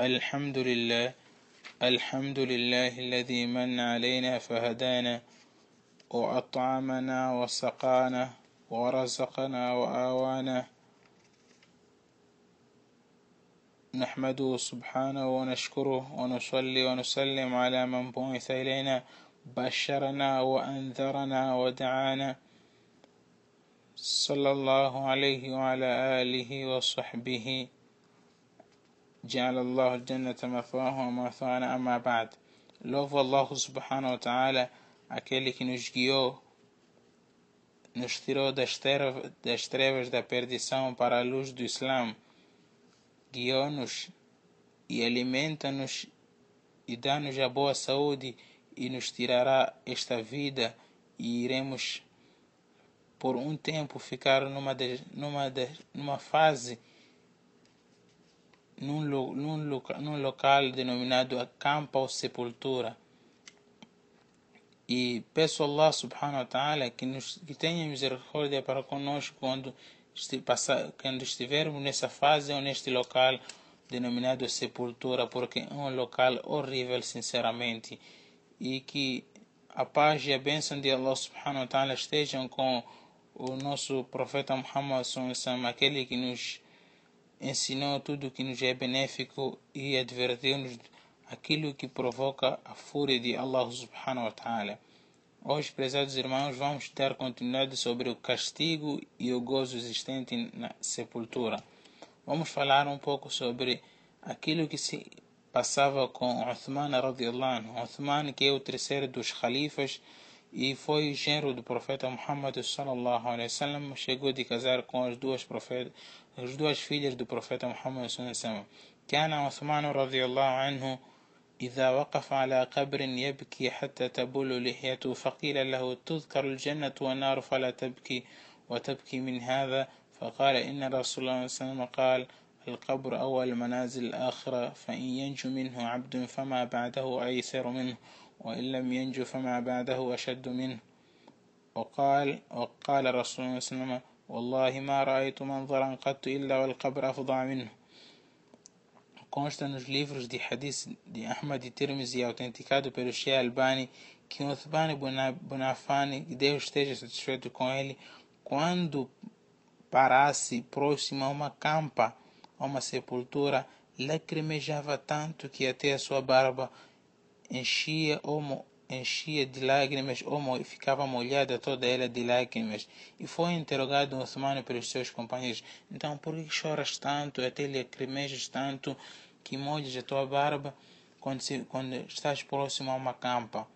الحمد لله الحمد لله الذي من علينا فهدانا وأطعمنا وسقانا ورزقنا وآوانا. نحمده سبحانه ونشكره ونصلي ونسلم على من بعث إلينا بشرنا وأنذرنا ودعانا. صلى الله عليه وعلى آله وصحبه جعل الله الجنة مثواه ومثوانا أما بعد Louvo Allah subhanahu wa ta'ala, aquele que nos guiou, nos tirou das trevas, das trevas da perdição para a luz do Islã, guiou-nos e alimenta-nos e dá-nos a boa saúde e nos tirará esta vida e iremos por um tempo ficar numa, de, numa, de, numa fase num, num, num local denominado campo ou sepultura. E peço a Allah subhanahu wa ta'ala que, nos, que tenha misericórdia para conosco quando, quando estivermos nessa fase ou neste local denominado sepultura, porque é um local horrível, sinceramente. E que a paz e a bênção de Allah subhanahu wa ta'ala estejam com o nosso profeta Muhammad aquele que nos ensinou tudo que nos é benéfico e advertiu-nos aquilo que provoca a fúria de Allah subhanahu wa ta'ala. Hoje, prezados irmãos, vamos dar continuidade sobre o castigo e o gozo existente na sepultura. Vamos falar um pouco sobre aquilo que se passava com Uthman radiallahu anhu. Uthman, que é o terceiro dos califas e foi genro do profeta Muhammad sallallahu alaihi wasallam, chegou de casar com as duas profetas as duas filhas do profeta Muhammad sallallahu كان عثمان رضي الله عنه إذا وقف على قبر يبكي حتى تبول لحيته فقيل له تذكر الجنة والنار فلا تبكي وتبكي من هذا فقال إن رسول الله صلى الله عليه وسلم قال القبر أول منازل الآخرة فإن ينجو منه عبد فما بعده أيسر منه وإن لم ينجو فما بعده أشد منه وقال وقال رسول الله صلى الله عليه وسلم والله ما رأيت منظرا قط إلا والقبر أفضع منه Consta nos livros de hadith de Ahmad e Tirmizi, autenticado pelo Sheikh Albani, que Uthman Bonafani, que Deus esteja satisfeito com ele, quando parasse próximo a uma campa, a uma sepultura, lacrimejava tanto que até a sua barba enchia ou enchia de lágrimas ou ficava molhada toda ela de lágrimas. E foi interrogado Uthman pelos seus companheiros. Então, por que choras tanto, até lacrimejas tanto, que molhas a tua barba quando, se, quando estás próximo a uma campa?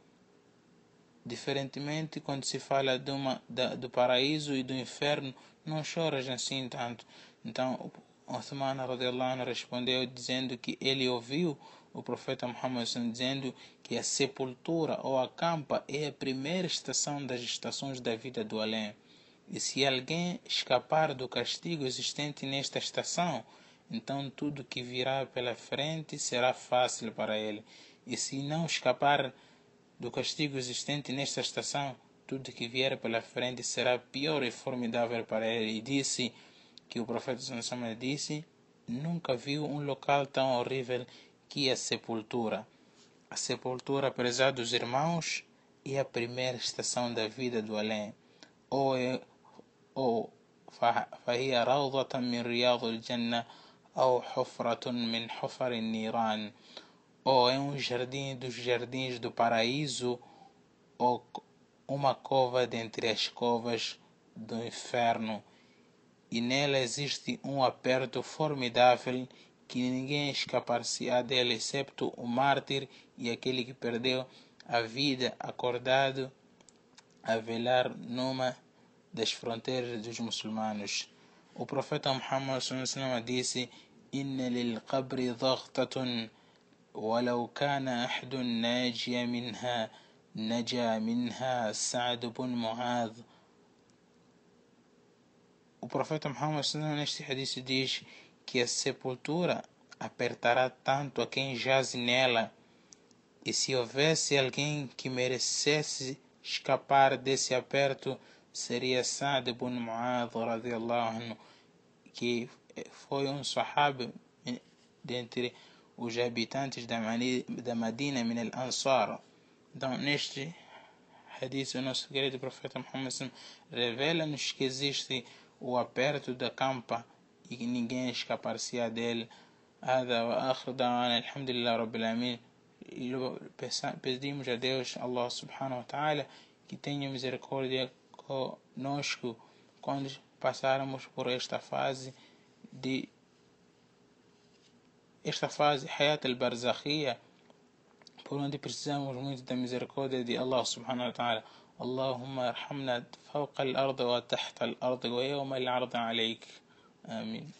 Diferentemente, quando se fala de uma, da, do paraíso e do inferno, não choras assim tanto. Então, Uthman respondeu dizendo que ele ouviu o profeta Muhammad dizendo que a sepultura ou a campa é a primeira estação das estações da vida do além. E se alguém escapar do castigo existente nesta estação, então tudo que virá pela frente será fácil para ele. E se não escapar do castigo existente nesta estação, tudo que vier pela frente será pior e formidável para ele. E disse que o profeta disse: Nunca viu um local tão horrível que a sepultura. A sepultura, prezados irmãos, é a primeira estação da vida do além. Ou é, ou فهي روضة من رياض الجنة أو حفرة من حفر النيران ou é um jardim dos jardins do paraíso ou uma cova dentre as covas do inferno e nela existe um aperto formidável que ninguém escapar-se-á dele, excepto o mártir e aquele que perdeu a vida acordado a velar numa das fronteiras dos muçulmanos. O profeta Muhammad disse: "Inna lil qabri dhaghtatun ولو كان أحد ناجي منها نجا منها سعد بن معاذ O profeta Muhammad neste hadith diz que a sepultura apertará tanto a quem jaz nela, e se houvesse alguém que merecesse escapar desse aperto, seria Sa'd ibn Mu'adh radiallahu anhu, que foi um sahabi dentre os habitantes da Madina min al-Ansar. Então, neste hadith, o nosso querido profeta Muhammad revela-nos que existe o aperto da campa ninguém escapar-se dele. هذا وآخر دعوانا الحمد لله رب العالمين pedimos a Deus, Allah subhanahu wa ta'ala, que tenha misericórdia conosco quando passarmos por esta fase de esta fase Hayat al-Barzakhia por onde precisamos muito da misericórdia de Allah subhanahu wa ta'ala اللهم ارحمنا فوق الأرض وتحت الأرض ويوم العرض عليك Amin.